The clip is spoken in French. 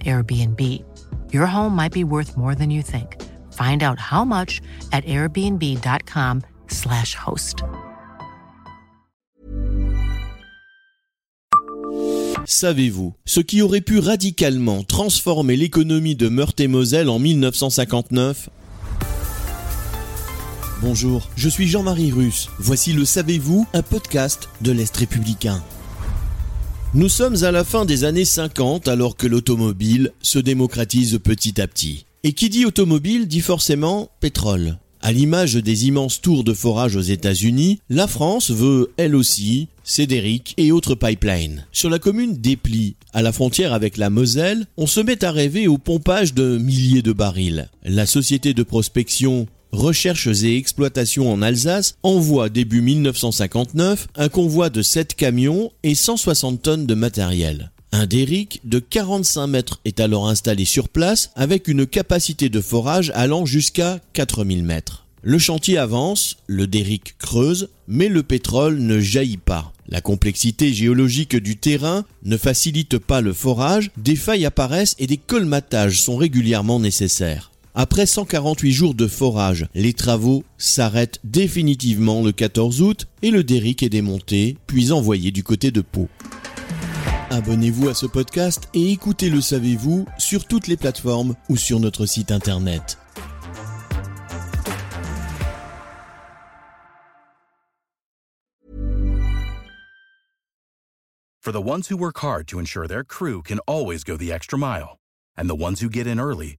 Airbnb. Your home might be worth more than you think. Find out how much at airbnb.com/slash host. Savez-vous ce qui aurait pu radicalement transformer l'économie de Meurthe-et-Moselle en 1959 Bonjour, je suis Jean-Marie Russe. Voici le Savez-vous, un podcast de l'Est républicain. Nous sommes à la fin des années 50 alors que l'automobile se démocratise petit à petit. Et qui dit automobile dit forcément pétrole. À l'image des immenses tours de forage aux États-Unis, la France veut, elle aussi, Cédric et autres pipelines. Sur la commune d'Éply, à la frontière avec la Moselle, on se met à rêver au pompage de milliers de barils. La société de prospection Recherches et exploitations en Alsace envoie début 1959 un convoi de 7 camions et 160 tonnes de matériel. Un derrick de 45 mètres est alors installé sur place avec une capacité de forage allant jusqu'à 4000 mètres. Le chantier avance, le derrick creuse, mais le pétrole ne jaillit pas. La complexité géologique du terrain ne facilite pas le forage, des failles apparaissent et des colmatages sont régulièrement nécessaires. Après 148 jours de forage, les travaux s'arrêtent définitivement le 14 août et le derrick est démonté, puis envoyé du côté de Pau. Abonnez-vous à ce podcast et écoutez Le Savez-vous sur toutes les plateformes ou sur notre site internet. For the ones who work hard to ensure their crew can always go the extra mile, and the ones who get in early